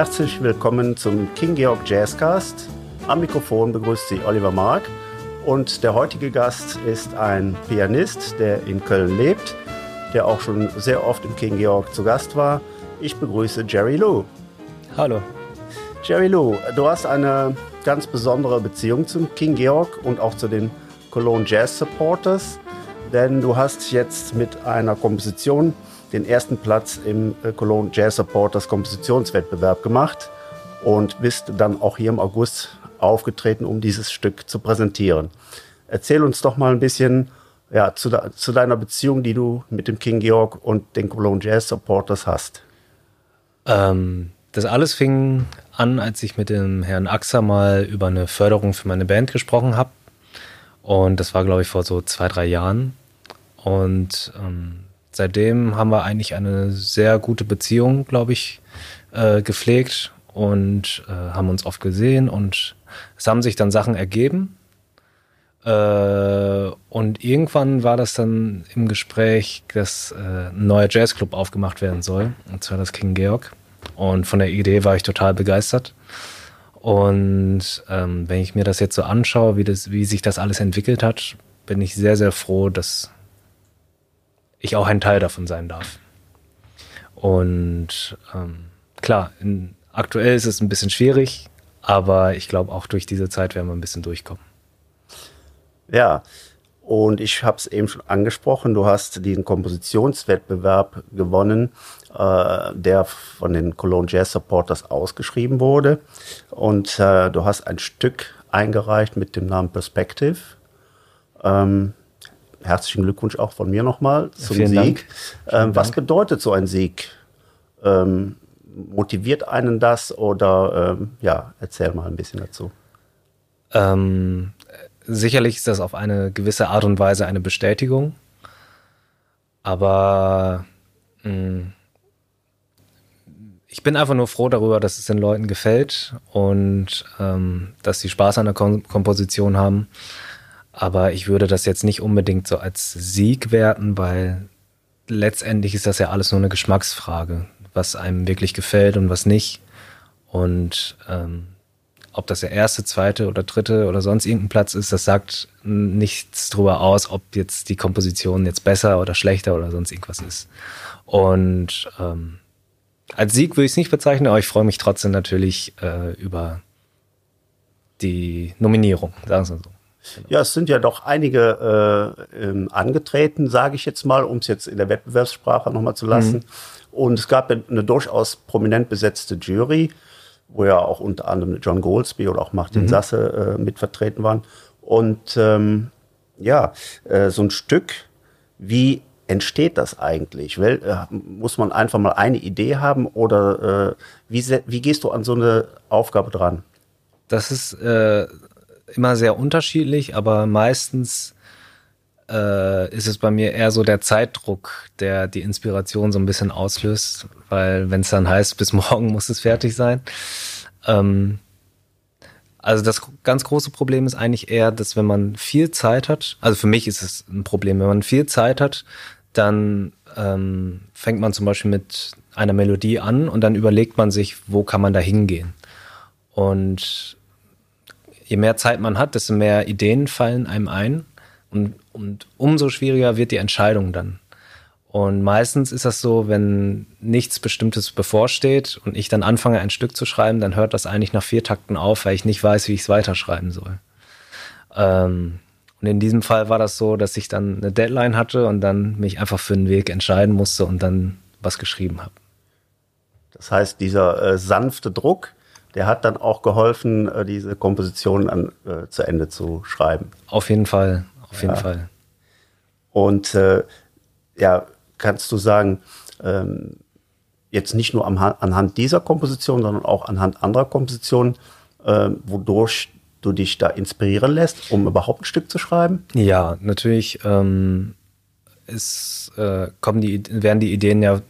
Herzlich willkommen zum King Georg Jazzcast. Am Mikrofon begrüßt Sie Oliver Mark und der heutige Gast ist ein Pianist, der in Köln lebt, der auch schon sehr oft im King Georg zu Gast war. Ich begrüße Jerry Lou. Hallo. Jerry Lou, du hast eine ganz besondere Beziehung zum King Georg und auch zu den Cologne Jazz Supporters, denn du hast jetzt mit einer Komposition den ersten Platz im äh, Cologne Jazz Supporters Kompositionswettbewerb gemacht und bist dann auch hier im August aufgetreten, um dieses Stück zu präsentieren. Erzähl uns doch mal ein bisschen ja, zu, de zu deiner Beziehung, die du mit dem King Georg und den Cologne Jazz Supporters hast. Ähm, das alles fing an, als ich mit dem Herrn Axer mal über eine Förderung für meine Band gesprochen habe. Und das war, glaube ich, vor so zwei, drei Jahren. Und ähm, seitdem haben wir eigentlich eine sehr gute Beziehung, glaube ich, äh, gepflegt und äh, haben uns oft gesehen und es haben sich dann Sachen ergeben. Äh, und irgendwann war das dann im Gespräch, dass äh, ein neuer Jazzclub aufgemacht werden soll, und zwar das King Georg. Und von der Idee war ich total begeistert. Und ähm, wenn ich mir das jetzt so anschaue, wie, das, wie sich das alles entwickelt hat, bin ich sehr, sehr froh, dass ich auch ein Teil davon sein darf. Und ähm, klar, in, aktuell ist es ein bisschen schwierig, aber ich glaube, auch durch diese Zeit werden wir ein bisschen durchkommen. Ja, und ich habe es eben schon angesprochen, du hast diesen Kompositionswettbewerb gewonnen, äh, der von den Cologne Jazz Supporters ausgeschrieben wurde. Und äh, du hast ein Stück eingereicht mit dem Namen Perspective. Ähm, herzlichen Glückwunsch auch von mir nochmal zum Vielen Sieg. Ähm, was bedeutet so ein Sieg? Ähm, motiviert einen das oder ähm, ja, erzähl mal ein bisschen dazu. Ähm, sicherlich ist das auf eine gewisse Art und Weise eine Bestätigung, aber mh, mm, ich bin einfach nur froh darüber, dass es den Leuten gefällt und ähm, dass sie Spaß an der Kom Komposition haben. Aber ich würde das jetzt nicht unbedingt so als Sieg werten, weil letztendlich ist das ja alles nur eine Geschmacksfrage, was einem wirklich gefällt und was nicht. Und ähm, ob das der erste, zweite oder dritte oder sonst irgendein Platz ist, das sagt nichts darüber aus, ob jetzt die Komposition jetzt besser oder schlechter oder sonst irgendwas ist. Und ähm, als Sieg würde ich es nicht bezeichnen, aber ich freue mich trotzdem natürlich äh, über die Nominierung, sagen wir so. Genau. Ja, es sind ja doch einige äh, ähm, angetreten, sage ich jetzt mal, um es jetzt in der Wettbewerbssprache nochmal zu lassen. Mhm. Und es gab eine durchaus prominent besetzte Jury, wo ja auch unter anderem John Goldsby oder auch Martin mhm. Sasse äh, mit vertreten waren. Und ähm, ja, äh, so ein Stück, wie entsteht das eigentlich? Well, äh, muss man einfach mal eine Idee haben oder äh, wie, wie gehst du an so eine Aufgabe dran? Das ist äh, immer sehr unterschiedlich, aber meistens äh, ist es bei mir eher so der Zeitdruck, der die Inspiration so ein bisschen auslöst, weil wenn es dann heißt, bis morgen muss es fertig sein. Ähm, also das ganz große Problem ist eigentlich eher, dass wenn man viel Zeit hat, also für mich ist es ein Problem, wenn man viel Zeit hat, dann ähm, fängt man zum Beispiel mit einer Melodie an und dann überlegt man sich, wo kann man da hingehen. Und je mehr Zeit man hat, desto mehr Ideen fallen einem ein und, und umso schwieriger wird die Entscheidung dann. Und meistens ist das so, wenn nichts Bestimmtes bevorsteht und ich dann anfange, ein Stück zu schreiben, dann hört das eigentlich nach vier Takten auf, weil ich nicht weiß, wie ich es weiterschreiben soll. Ähm, und in diesem Fall war das so, dass ich dann eine Deadline hatte und dann mich einfach für einen Weg entscheiden musste und dann was geschrieben habe. Das heißt, dieser äh, sanfte Druck, der hat dann auch geholfen, äh, diese Komposition an, äh, zu Ende zu schreiben. Auf jeden Fall, auf jeden Fall. Und äh, ja, kannst du sagen, ähm, jetzt nicht nur am, anhand dieser Komposition, sondern auch anhand anderer Kompositionen, äh, wodurch du dich da inspirieren lässt, um überhaupt ein Stück zu schreiben? Ja, natürlich ähm, ist, äh, kommen die, werden die Ideen ja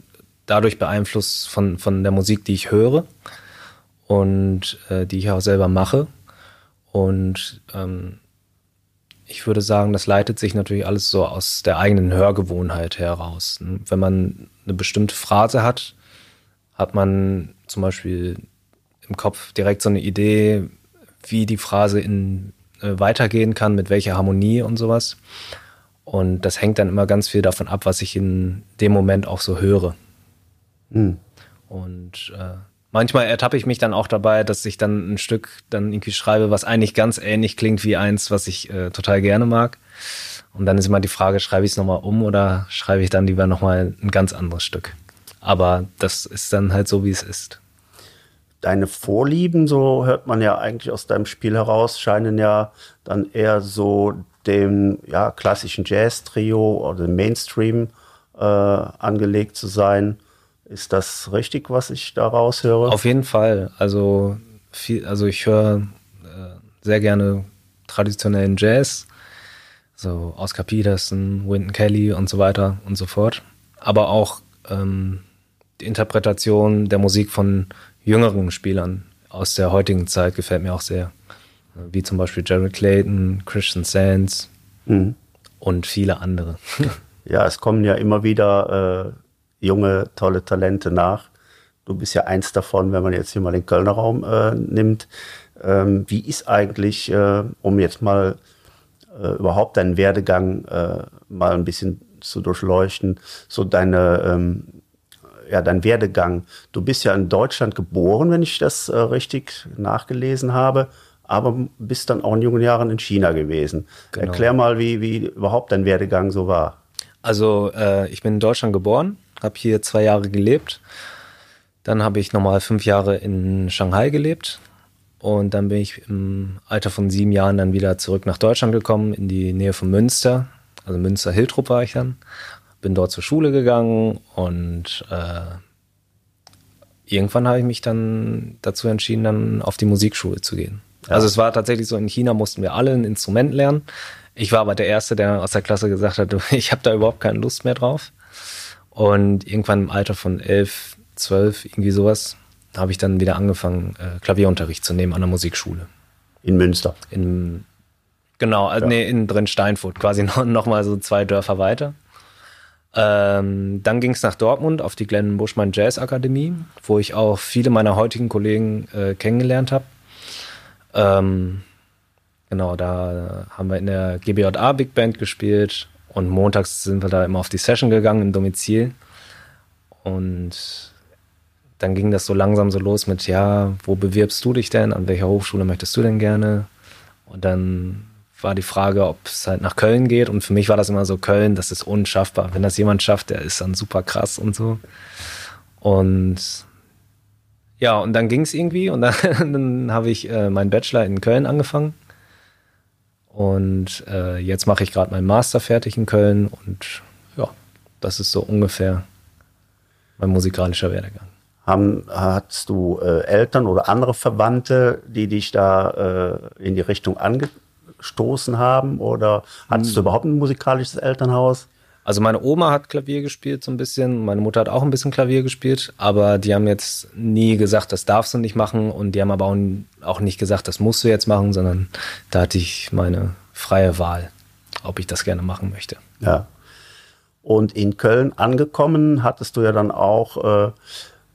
dadurch beeinflusst von, von der Musik, die ich höre und äh, die ich auch selber mache. Und ähm, ich würde sagen, das leitet sich natürlich alles so aus der eigenen Hörgewohnheit heraus. Wenn man eine bestimmte Phrase hat, hat man zum Beispiel im Kopf direkt so eine Idee, wie die Phrase in, äh, weitergehen kann, mit welcher Harmonie und sowas. Und das hängt dann immer ganz viel davon ab, was ich in dem Moment auch so höre. Mhm. Und äh, manchmal ertappe ich mich dann auch dabei, dass ich dann ein Stück dann irgendwie schreibe, was eigentlich ganz ähnlich klingt wie eins, was ich äh, total gerne mag. Und dann ist immer die Frage, schreibe ich es nochmal um oder schreibe ich dann lieber nochmal ein ganz anderes Stück. Aber das ist dann halt so, wie es ist. Deine Vorlieben, so hört man ja eigentlich aus deinem Spiel heraus, scheinen ja dann eher so dem ja, klassischen Jazz-Trio oder dem Mainstream äh, angelegt zu sein. Ist das richtig, was ich da raushöre? Auf jeden Fall. Also, viel, also ich höre äh, sehr gerne traditionellen Jazz, so Oscar Peterson, Wynton Kelly und so weiter und so fort. Aber auch ähm, die Interpretation der Musik von jüngeren Spielern aus der heutigen Zeit gefällt mir auch sehr. Wie zum Beispiel Jared Clayton, Christian Sands mhm. und viele andere. Ja, es kommen ja immer wieder äh, junge, tolle Talente nach. Du bist ja eins davon, wenn man jetzt hier mal den Kölner Raum äh, nimmt. Ähm, wie ist eigentlich, äh, um jetzt mal äh, überhaupt deinen Werdegang äh, mal ein bisschen zu durchleuchten, so deine ähm, ja, dein Werdegang. Du bist ja in Deutschland geboren, wenn ich das äh, richtig nachgelesen habe, aber bist dann auch in jungen Jahren in China gewesen. Genau. Erklär mal, wie, wie überhaupt dein Werdegang so war. Also äh, ich bin in Deutschland geboren, habe hier zwei Jahre gelebt. Dann habe ich nochmal fünf Jahre in Shanghai gelebt. Und dann bin ich im Alter von sieben Jahren dann wieder zurück nach Deutschland gekommen, in die Nähe von Münster. Also Münster-Hiltrup war ich dann bin dort zur Schule gegangen und äh, irgendwann habe ich mich dann dazu entschieden, dann auf die Musikschule zu gehen. Ja. Also es war tatsächlich so, in China mussten wir alle ein Instrument lernen. Ich war aber der Erste, der aus der Klasse gesagt hat, ich habe da überhaupt keine Lust mehr drauf. Und irgendwann im Alter von elf, zwölf, irgendwie sowas, habe ich dann wieder angefangen, äh, Klavierunterricht zu nehmen an der Musikschule. In Münster? In, genau, also ja. nee, in Drin-Steinfurt, quasi noch, noch mal so zwei Dörfer weiter. Ähm, dann ging es nach Dortmund auf die Glenn Buschmann Jazz Akademie, wo ich auch viele meiner heutigen Kollegen äh, kennengelernt habe. Ähm, genau, da haben wir in der GBJA Big Band gespielt und montags sind wir da immer auf die Session gegangen im Domizil. Und dann ging das so langsam so los mit, ja, wo bewirbst du dich denn? An welcher Hochschule möchtest du denn gerne? Und dann war die Frage, ob es halt nach Köln geht. Und für mich war das immer so, Köln, das ist unschaffbar. Wenn das jemand schafft, der ist dann super krass und so. Und ja, und dann ging es irgendwie und dann, dann habe ich äh, meinen Bachelor in Köln angefangen. Und äh, jetzt mache ich gerade meinen Master fertig in Köln und ja, das ist so ungefähr mein musikalischer Werdegang. Haben, hattest du äh, Eltern oder andere Verwandte, die dich da äh, in die Richtung ange gestoßen haben? Oder hattest hm. du überhaupt ein musikalisches Elternhaus? Also meine Oma hat Klavier gespielt so ein bisschen, meine Mutter hat auch ein bisschen Klavier gespielt, aber die haben jetzt nie gesagt, das darfst du nicht machen und die haben aber auch nicht gesagt, das musst du jetzt machen, sondern da hatte ich meine freie Wahl, ob ich das gerne machen möchte. Ja. Und in Köln angekommen, hattest du ja dann auch äh,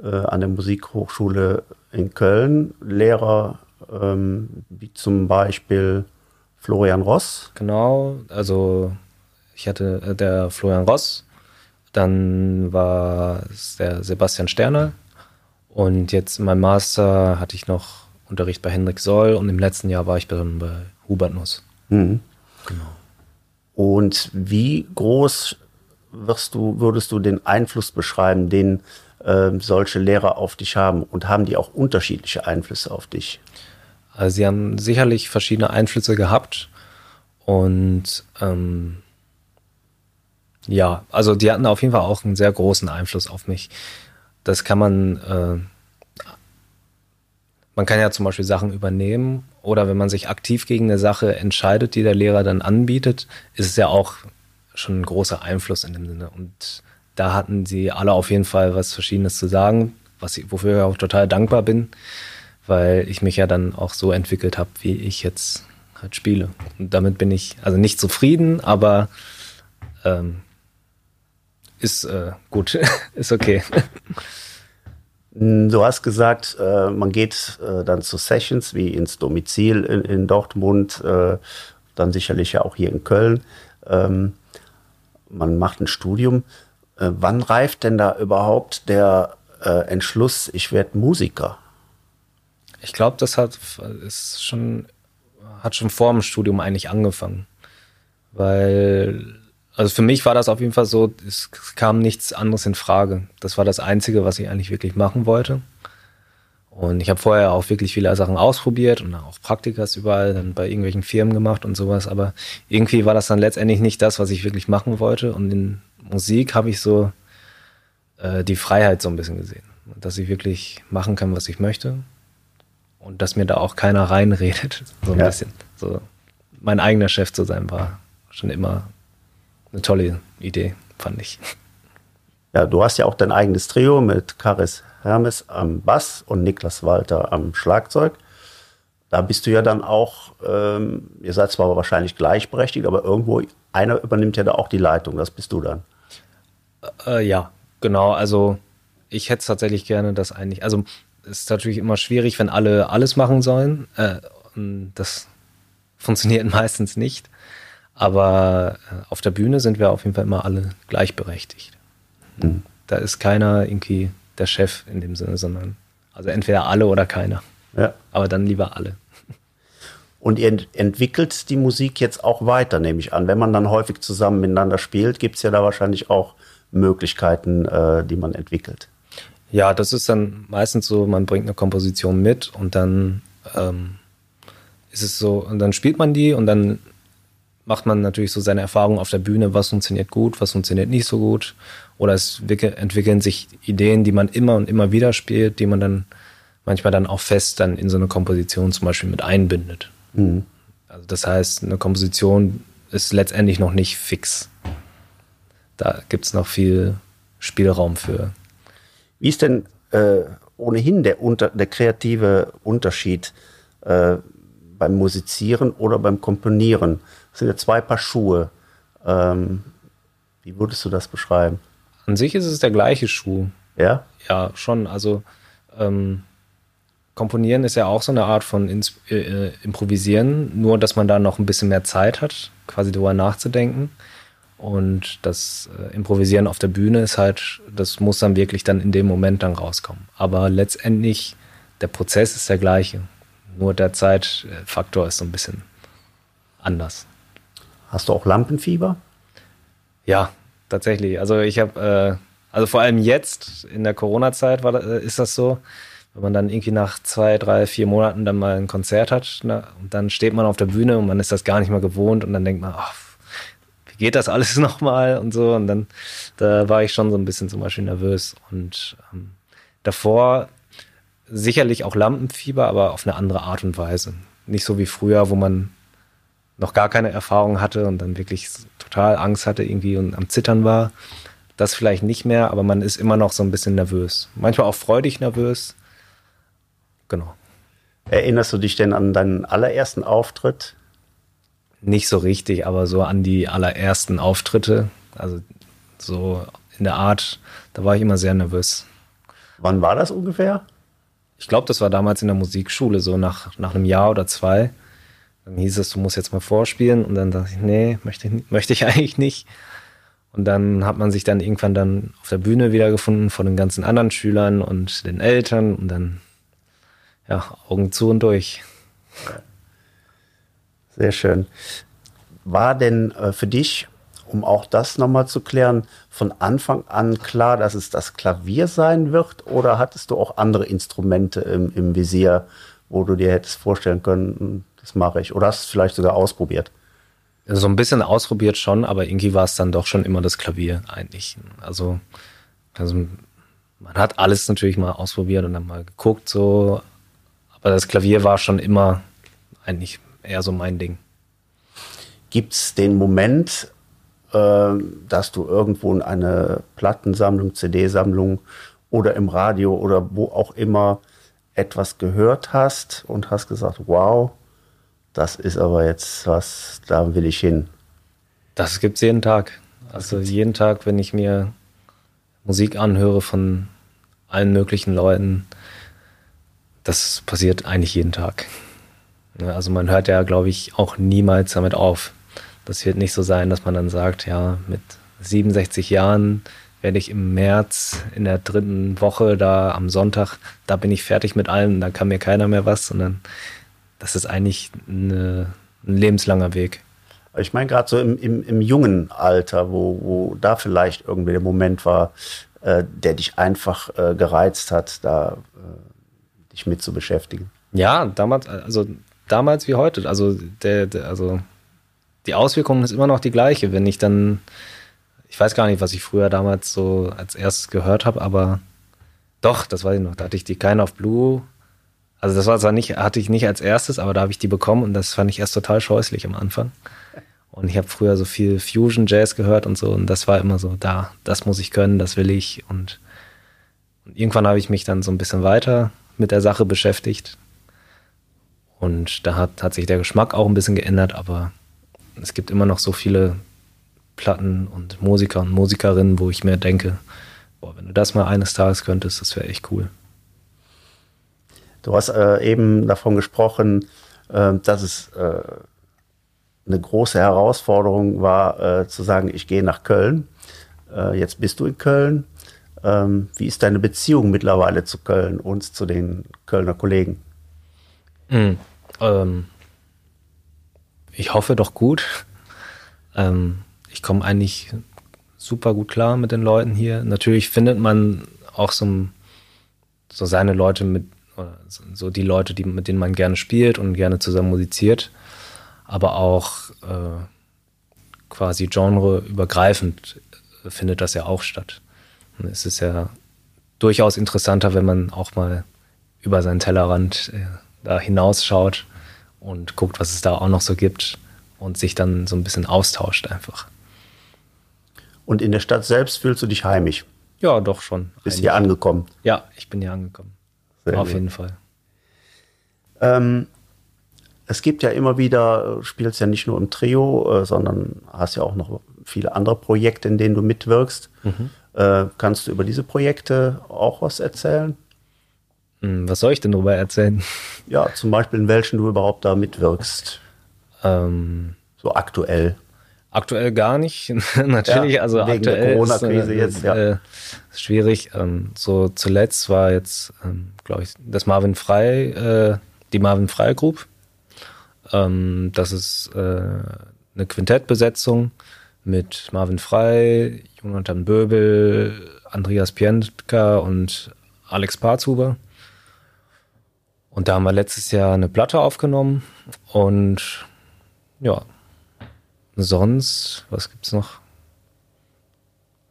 äh, an der Musikhochschule in Köln Lehrer, ähm, wie zum Beispiel Florian Ross. Genau, also ich hatte äh, der Florian Ross, dann war es der Sebastian Sterner und jetzt in meinem Master hatte ich noch Unterricht bei Hendrik Soll und im letzten Jahr war ich dann bei Hubert Nuss. Mhm. Genau. Und wie groß wirst du, würdest du den Einfluss beschreiben, den äh, solche Lehrer auf dich haben? Und haben die auch unterschiedliche Einflüsse auf dich? Also sie haben sicherlich verschiedene Einflüsse gehabt und ähm, ja, also die hatten auf jeden Fall auch einen sehr großen Einfluss auf mich. Das kann man, äh, man kann ja zum Beispiel Sachen übernehmen oder wenn man sich aktiv gegen eine Sache entscheidet, die der Lehrer dann anbietet, ist es ja auch schon ein großer Einfluss in dem Sinne. Und da hatten sie alle auf jeden Fall was Verschiedenes zu sagen, was ich, wofür ich auch total dankbar bin weil ich mich ja dann auch so entwickelt habe, wie ich jetzt halt spiele. Und damit bin ich also nicht zufrieden, aber ähm, ist äh, gut, ist okay. Du hast gesagt, äh, man geht äh, dann zu Sessions wie ins Domizil in, in Dortmund, äh, dann sicherlich ja auch hier in Köln. Ähm, man macht ein Studium. Äh, wann reift denn da überhaupt der äh, Entschluss, ich werde Musiker? Ich glaube, das hat ist schon hat schon vor dem Studium eigentlich angefangen, weil also für mich war das auf jeden Fall so, es kam nichts anderes in Frage. Das war das Einzige, was ich eigentlich wirklich machen wollte. Und ich habe vorher auch wirklich viele Sachen ausprobiert und auch Praktikas überall, dann bei irgendwelchen Firmen gemacht und sowas. Aber irgendwie war das dann letztendlich nicht das, was ich wirklich machen wollte. Und in Musik habe ich so äh, die Freiheit so ein bisschen gesehen. Dass ich wirklich machen kann, was ich möchte. Und dass mir da auch keiner reinredet. So ein ja. bisschen. So mein eigener Chef zu sein war schon immer eine tolle Idee, fand ich. Ja, du hast ja auch dein eigenes Trio mit Karis Hermes am Bass und Niklas Walter am Schlagzeug. Da bist du ja dann auch, ähm, ihr seid zwar wahrscheinlich gleichberechtigt, aber irgendwo einer übernimmt ja da auch die Leitung. Das bist du dann. Äh, ja, genau. Also ich hätte es tatsächlich gerne, dass eigentlich, also es ist natürlich immer schwierig, wenn alle alles machen sollen. Äh, das funktioniert meistens nicht. Aber äh, auf der Bühne sind wir auf jeden Fall immer alle gleichberechtigt. Mhm. Da ist keiner irgendwie der Chef in dem Sinne, sondern also entweder alle oder keiner. Ja. Aber dann lieber alle. Und ihr entwickelt die Musik jetzt auch weiter, nehme ich an. Wenn man dann häufig zusammen miteinander spielt, gibt es ja da wahrscheinlich auch Möglichkeiten, äh, die man entwickelt. Ja, das ist dann meistens so, man bringt eine Komposition mit und dann ähm, ist es so, und dann spielt man die und dann macht man natürlich so seine Erfahrungen auf der Bühne, was funktioniert gut, was funktioniert nicht so gut. Oder es entwickeln sich Ideen, die man immer und immer wieder spielt, die man dann manchmal dann auch fest dann in so eine Komposition zum Beispiel mit einbindet. Mhm. Also das heißt, eine Komposition ist letztendlich noch nicht fix. Da gibt es noch viel Spielraum für. Wie ist denn äh, ohnehin der, unter, der kreative Unterschied äh, beim Musizieren oder beim Komponieren? Das sind ja zwei Paar Schuhe. Ähm, wie würdest du das beschreiben? An sich ist es der gleiche Schuh. Ja? Ja, schon. Also ähm, Komponieren ist ja auch so eine Art von Ins äh, Improvisieren, nur dass man da noch ein bisschen mehr Zeit hat, quasi darüber nachzudenken. Und das äh, Improvisieren auf der Bühne ist halt, das muss dann wirklich dann in dem Moment dann rauskommen. Aber letztendlich, der Prozess ist der gleiche. Nur der Zeitfaktor ist so ein bisschen anders. Hast du auch Lampenfieber? Ja, tatsächlich. Also ich habe, äh, also vor allem jetzt in der Corona-Zeit äh, ist das so, wenn man dann irgendwie nach zwei, drei, vier Monaten dann mal ein Konzert hat na, und dann steht man auf der Bühne und man ist das gar nicht mehr gewohnt und dann denkt man, ach, wie geht das alles nochmal und so und dann da war ich schon so ein bisschen zum Beispiel nervös und ähm, davor sicherlich auch Lampenfieber, aber auf eine andere Art und Weise. Nicht so wie früher, wo man noch gar keine Erfahrung hatte und dann wirklich total Angst hatte irgendwie und am Zittern war. Das vielleicht nicht mehr, aber man ist immer noch so ein bisschen nervös. Manchmal auch freudig nervös. Genau. Erinnerst du dich denn an deinen allerersten Auftritt? Nicht so richtig, aber so an die allerersten Auftritte. Also so in der Art, da war ich immer sehr nervös. Wann war das ungefähr? Ich glaube, das war damals in der Musikschule, so nach, nach einem Jahr oder zwei. Dann hieß es, du musst jetzt mal vorspielen. Und dann dachte ich, nee, möchte, möchte ich eigentlich nicht. Und dann hat man sich dann irgendwann dann auf der Bühne wiedergefunden von den ganzen anderen Schülern und den Eltern und dann, ja, Augen zu und durch. Sehr schön. War denn äh, für dich, um auch das nochmal zu klären, von Anfang an klar, dass es das Klavier sein wird? Oder hattest du auch andere Instrumente im, im Visier, wo du dir hättest vorstellen können, das mache ich. Oder hast du es vielleicht sogar ausprobiert? Also so ein bisschen ausprobiert schon, aber irgendwie war es dann doch schon immer das Klavier eigentlich. Also, also man hat alles natürlich mal ausprobiert und dann mal geguckt so, aber das Klavier war schon immer eigentlich eher so mein Ding. Gibt es den Moment, äh, dass du irgendwo in eine Plattensammlung, CD-Sammlung oder im Radio oder wo auch immer etwas gehört hast und hast gesagt, wow, das ist aber jetzt was, da will ich hin. Das gibt es jeden Tag. Also jeden Tag, wenn ich mir Musik anhöre von allen möglichen Leuten. Das passiert eigentlich jeden Tag. Also man hört ja, glaube ich, auch niemals damit auf. Das wird nicht so sein, dass man dann sagt, ja, mit 67 Jahren werde ich im März in der dritten Woche da am Sonntag, da bin ich fertig mit allem, da kann mir keiner mehr was, sondern das ist eigentlich eine, ein lebenslanger Weg. Ich meine gerade so im, im, im, jungen Alter, wo, wo da vielleicht irgendwie der Moment war, äh, der dich einfach äh, gereizt hat, da äh, dich mit zu beschäftigen. Ja, damals, also damals wie heute. Also der, der also die Auswirkung ist immer noch die gleiche, wenn ich dann ich weiß gar nicht, was ich früher damals so als erstes gehört habe, aber doch, das weiß ich noch. Da hatte ich die Kind of Blue. Also das war zwar nicht, hatte ich nicht als erstes, aber da habe ich die bekommen und das fand ich erst total scheußlich am Anfang. Und ich habe früher so viel Fusion Jazz gehört und so und das war immer so, da, das muss ich können, das will ich und, und irgendwann habe ich mich dann so ein bisschen weiter mit der Sache beschäftigt und da hat, hat sich der Geschmack auch ein bisschen geändert, aber es gibt immer noch so viele Platten und Musiker und Musikerinnen, wo ich mir denke, boah, wenn du das mal eines Tages könntest, das wäre echt cool. Du hast äh, eben davon gesprochen, äh, dass es äh, eine große Herausforderung war, äh, zu sagen, ich gehe nach Köln. Äh, jetzt bist du in Köln. Ähm, wie ist deine Beziehung mittlerweile zu Köln und zu den Kölner Kollegen? Mhm. Ähm, ich hoffe doch gut. Ähm, ich komme eigentlich super gut klar mit den Leuten hier. Natürlich findet man auch so, so seine Leute mit, so die Leute, die, mit denen man gerne spielt und gerne zusammen musiziert, aber auch äh, quasi genreübergreifend findet das ja auch statt. Und es ist ja durchaus interessanter, wenn man auch mal über seinen Tellerrand äh, da hinausschaut und guckt, was es da auch noch so gibt und sich dann so ein bisschen austauscht einfach. Und in der Stadt selbst fühlst du dich heimisch? Ja, doch schon. Bist hier angekommen? Ja, ich bin hier angekommen. Sehr Auf gut. jeden Fall. Ähm, es gibt ja immer wieder, spielst ja nicht nur im Trio, äh, sondern hast ja auch noch viele andere Projekte, in denen du mitwirkst. Mhm. Äh, kannst du über diese Projekte auch was erzählen? Hm, was soll ich denn darüber erzählen? Ja, zum Beispiel in welchen du überhaupt da mitwirkst. Ähm, so aktuell. Aktuell gar nicht. Natürlich, ja, also wegen aktuell der Corona-Krise äh, jetzt, ja. Äh, schwierig. Ähm, so zuletzt war jetzt, ähm, glaube ich, das Marvin Frei, äh, die Marvin Frei Group. Ähm, das ist äh, eine Quintettbesetzung mit Marvin Frei, Jonathan Böbel, Andreas Pientka und Alex Parzhuber. Und da haben wir letztes Jahr eine Platte aufgenommen und ja, sonst, was gibt's noch?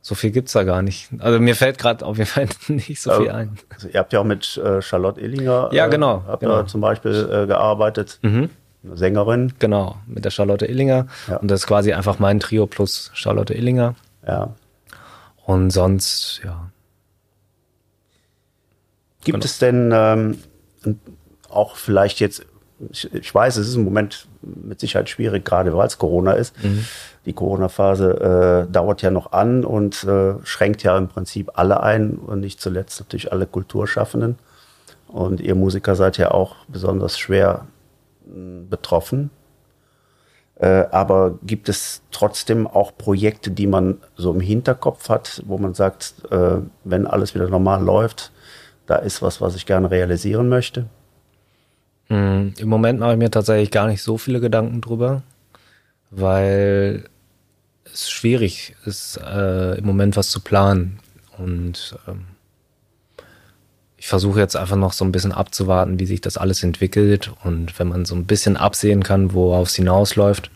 So viel gibt's da gar nicht. Also mir fällt gerade auf jeden Fall nicht so viel ein. Also ihr habt ja auch mit äh, Charlotte Illinger ja, genau, äh, habt genau. zum Beispiel äh, gearbeitet. Mhm. Sängerin. Genau, mit der Charlotte Illinger. Ja. Und das ist quasi einfach mein Trio plus Charlotte Illinger. Ja. Und sonst, ja. Gibt genau. es denn ähm, auch vielleicht jetzt ich, ich, weiß, es ist im Moment mit Sicherheit schwierig, gerade weil es Corona ist. Mhm. Die Corona-Phase äh, dauert ja noch an und äh, schränkt ja im Prinzip alle ein und nicht zuletzt natürlich alle Kulturschaffenden. Und ihr Musiker seid ja auch besonders schwer mh, betroffen. Äh, aber gibt es trotzdem auch Projekte, die man so im Hinterkopf hat, wo man sagt, äh, wenn alles wieder normal läuft, da ist was, was ich gerne realisieren möchte? Mhm. Im Moment mache ich mir tatsächlich gar nicht so viele Gedanken drüber, weil es schwierig ist, äh, im Moment was zu planen. Und ähm, ich versuche jetzt einfach noch so ein bisschen abzuwarten, wie sich das alles entwickelt. Und wenn man so ein bisschen absehen kann, worauf es hinausläuft,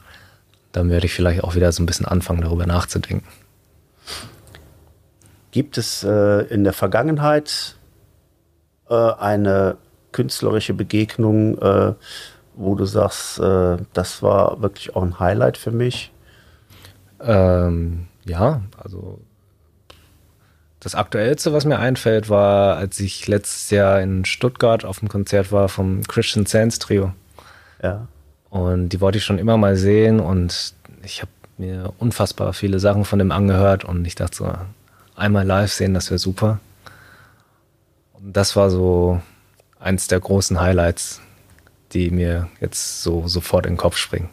dann werde ich vielleicht auch wieder so ein bisschen anfangen, darüber nachzudenken. Gibt es äh, in der Vergangenheit äh, eine künstlerische Begegnung, äh, wo du sagst, äh, das war wirklich auch ein Highlight für mich? Ähm, ja, also das Aktuellste, was mir einfällt, war, als ich letztes Jahr in Stuttgart auf dem Konzert war vom Christian Sands Trio. Ja. Und die wollte ich schon immer mal sehen und ich habe mir unfassbar viele Sachen von dem angehört und ich dachte so, einmal live sehen, das wäre super. Und das war so eins der großen Highlights, die mir jetzt so sofort in den Kopf springen.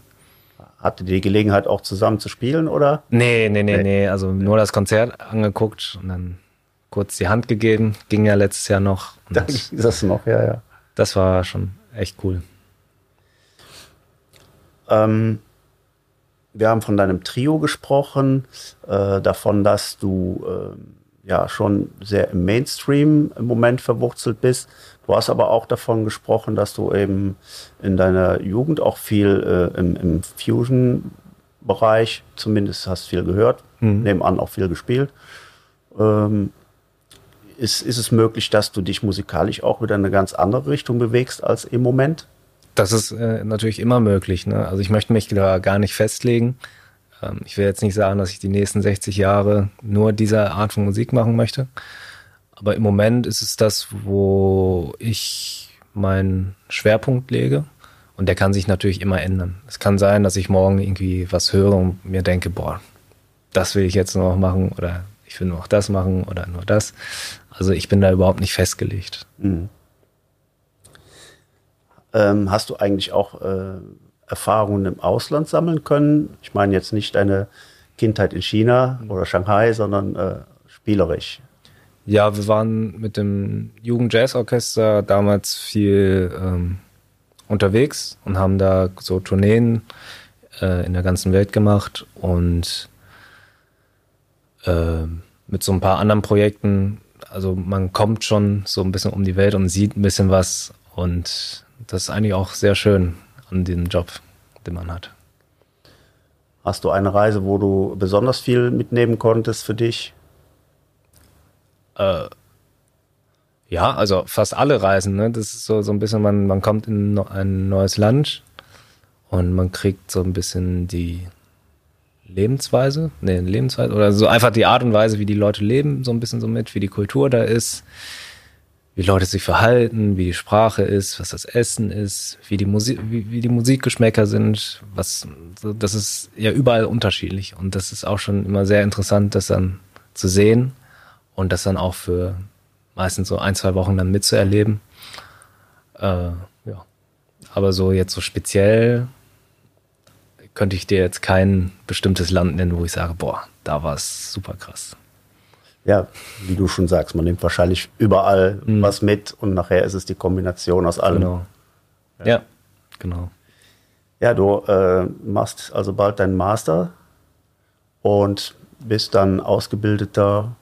Habt ihr die Gelegenheit auch zusammen zu spielen oder? Nee, nee, nee, nee. nee. Also nur das Konzert angeguckt und dann kurz die Hand gegeben. Ging ja letztes Jahr noch. Da ging das noch, ja, ja. Das war schon echt cool. Ähm, wir haben von deinem Trio gesprochen, äh, davon, dass du äh, ja schon sehr im Mainstream im Moment verwurzelt bist. Du hast aber auch davon gesprochen, dass du eben in deiner Jugend auch viel äh, im, im Fusion-Bereich, zumindest hast viel gehört, mhm. nebenan auch viel gespielt. Ähm, ist, ist es möglich, dass du dich musikalisch auch wieder in eine ganz andere Richtung bewegst als im Moment? Das ist äh, natürlich immer möglich. Ne? Also ich möchte mich da gar nicht festlegen. Ähm, ich will jetzt nicht sagen, dass ich die nächsten 60 Jahre nur diese Art von Musik machen möchte. Aber im Moment ist es das, wo ich meinen Schwerpunkt lege. Und der kann sich natürlich immer ändern. Es kann sein, dass ich morgen irgendwie was höre und mir denke, boah, das will ich jetzt noch machen oder ich will nur noch das machen oder nur das. Also ich bin da überhaupt nicht festgelegt. Mhm. Ähm, hast du eigentlich auch äh, Erfahrungen im Ausland sammeln können? Ich meine jetzt nicht deine Kindheit in China oder Shanghai, sondern äh, spielerisch. Ja, wir waren mit dem Jugendjazzorchester damals viel ähm, unterwegs und haben da so Tourneen äh, in der ganzen Welt gemacht und äh, mit so ein paar anderen Projekten. Also man kommt schon so ein bisschen um die Welt und sieht ein bisschen was und das ist eigentlich auch sehr schön an dem Job, den man hat. Hast du eine Reise, wo du besonders viel mitnehmen konntest für dich? Äh, ja, also fast alle Reisen. Ne? Das ist so, so ein bisschen, man, man kommt in ein neues Land und man kriegt so ein bisschen die Lebensweise, nee, Lebensweise oder so einfach die Art und Weise, wie die Leute leben, so ein bisschen so mit, wie die Kultur da ist, wie Leute sich verhalten, wie die Sprache ist, was das Essen ist, wie die Musik, wie, wie die Musikgeschmäcker sind, was, das ist ja überall unterschiedlich und das ist auch schon immer sehr interessant, das dann zu sehen und das dann auch für meistens so ein, zwei Wochen dann mitzuerleben. Äh, ja. Aber so jetzt so speziell könnte ich dir jetzt kein bestimmtes Land nennen, wo ich sage, boah, da war es super krass. Ja, wie du schon sagst, man nimmt wahrscheinlich überall mhm. was mit und nachher ist es die Kombination aus allem. Genau. Ja, ja genau. Ja, du äh, machst also bald deinen Master und bist dann ausgebildeter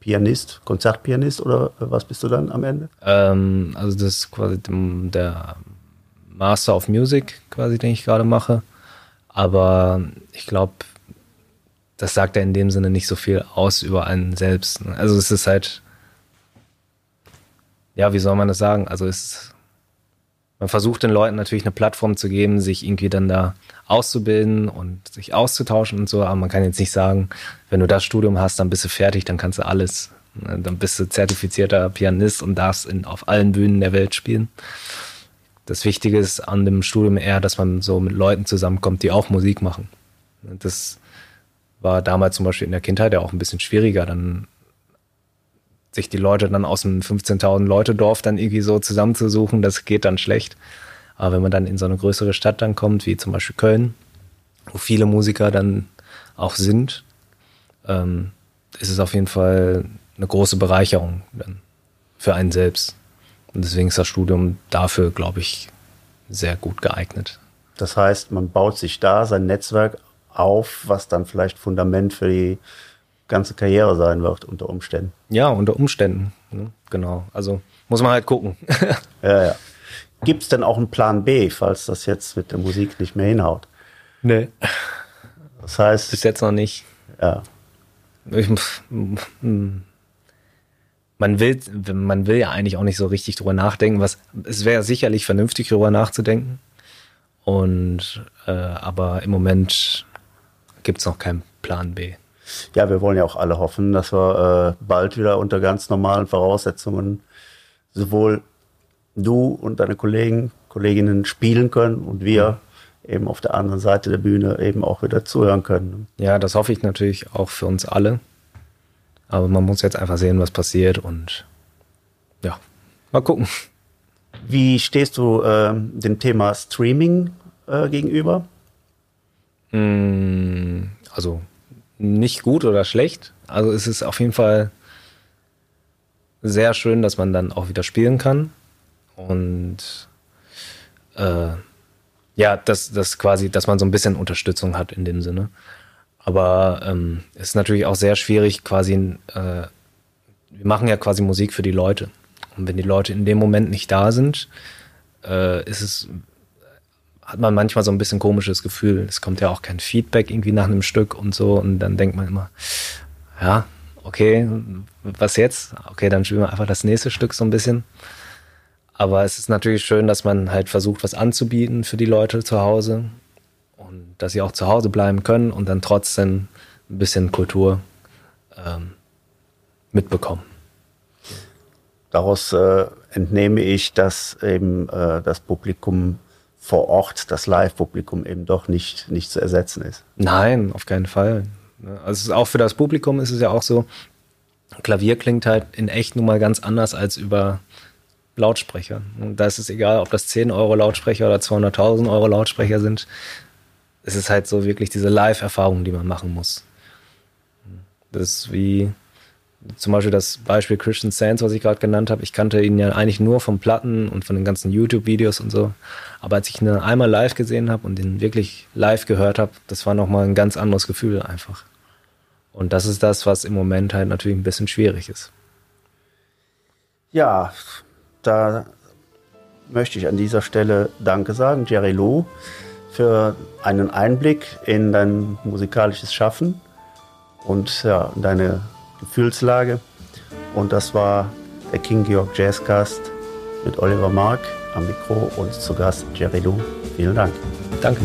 Pianist, Konzertpianist oder was bist du dann am Ende? Ähm, also das ist quasi der Master of Music, quasi, den ich gerade mache. Aber ich glaube, das sagt ja in dem Sinne nicht so viel aus über einen selbst. Ne? Also es ist halt, ja, wie soll man das sagen? Also es, man versucht den Leuten natürlich eine Plattform zu geben, sich irgendwie dann da auszubilden und sich auszutauschen und so. Aber man kann jetzt nicht sagen, wenn du das Studium hast, dann bist du fertig, dann kannst du alles. Dann bist du zertifizierter Pianist und darfst in, auf allen Bühnen der Welt spielen. Das Wichtige ist an dem Studium eher, dass man so mit Leuten zusammenkommt, die auch Musik machen. Das war damals zum Beispiel in der Kindheit ja auch ein bisschen schwieriger, dann sich die Leute dann aus dem 15.000 Leute Dorf dann irgendwie so zusammenzusuchen, das geht dann schlecht. Aber wenn man dann in so eine größere Stadt dann kommt, wie zum Beispiel Köln, wo viele Musiker dann auch sind, ähm, ist es auf jeden Fall eine große Bereicherung für einen selbst. Und deswegen ist das Studium dafür, glaube ich, sehr gut geeignet. Das heißt, man baut sich da sein Netzwerk auf, was dann vielleicht Fundament für die ganze Karriere sein wird unter Umständen. Ja, unter Umständen. Ne? Genau. Also muss man halt gucken. ja, ja. Gibt es denn auch einen Plan B, falls das jetzt mit der Musik nicht mehr hinhaut? Nee. Das heißt. Bis jetzt noch nicht. Ja. Ich, man will, man will ja eigentlich auch nicht so richtig drüber nachdenken. Was, es wäre sicherlich vernünftig, darüber nachzudenken. Und äh, aber im Moment gibt es noch keinen Plan B. Ja, wir wollen ja auch alle hoffen, dass wir äh, bald wieder unter ganz normalen Voraussetzungen sowohl du und deine Kollegen, Kolleginnen spielen können und wir mhm. eben auf der anderen Seite der Bühne eben auch wieder zuhören können. Ja, das hoffe ich natürlich auch für uns alle. Aber man muss jetzt einfach sehen, was passiert und ja, mal gucken. Wie stehst du äh, dem Thema Streaming äh, gegenüber? Mm, also nicht gut oder schlecht. Also es ist auf jeden Fall sehr schön, dass man dann auch wieder spielen kann. Und äh, ja, dass das quasi, dass man so ein bisschen Unterstützung hat in dem Sinne. Aber ähm, es ist natürlich auch sehr schwierig, quasi, äh, wir machen ja quasi Musik für die Leute. Und wenn die Leute in dem Moment nicht da sind, äh, ist es, hat man manchmal so ein bisschen komisches Gefühl. Es kommt ja auch kein Feedback irgendwie nach einem Stück und so. Und dann denkt man immer, ja, okay, was jetzt? Okay, dann spielen wir einfach das nächste Stück so ein bisschen. Aber es ist natürlich schön, dass man halt versucht, was anzubieten für die Leute zu Hause und dass sie auch zu Hause bleiben können und dann trotzdem ein bisschen Kultur ähm, mitbekommen. Daraus äh, entnehme ich, dass eben äh, das Publikum vor Ort, das Live-Publikum eben doch nicht, nicht zu ersetzen ist. Nein, auf keinen Fall. Also auch für das Publikum ist es ja auch so, Klavier klingt halt in echt nun mal ganz anders als über Lautsprecher. Und da ist es egal, ob das 10 Euro Lautsprecher oder 200.000 Euro Lautsprecher sind. Es ist halt so wirklich diese Live-Erfahrung, die man machen muss. Das ist wie zum Beispiel das Beispiel Christian Sands, was ich gerade genannt habe. Ich kannte ihn ja eigentlich nur von Platten und von den ganzen YouTube-Videos und so. Aber als ich ihn einmal live gesehen habe und ihn wirklich live gehört habe, das war nochmal ein ganz anderes Gefühl einfach. Und das ist das, was im Moment halt natürlich ein bisschen schwierig ist. Ja, da möchte ich an dieser Stelle Danke sagen, Jerry Lou, für einen Einblick in dein musikalisches Schaffen und ja, deine Gefühlslage. Und das war der King Georg Jazzcast mit Oliver Mark am Mikro und zu Gast Jerry Lou. Vielen Dank. Danke.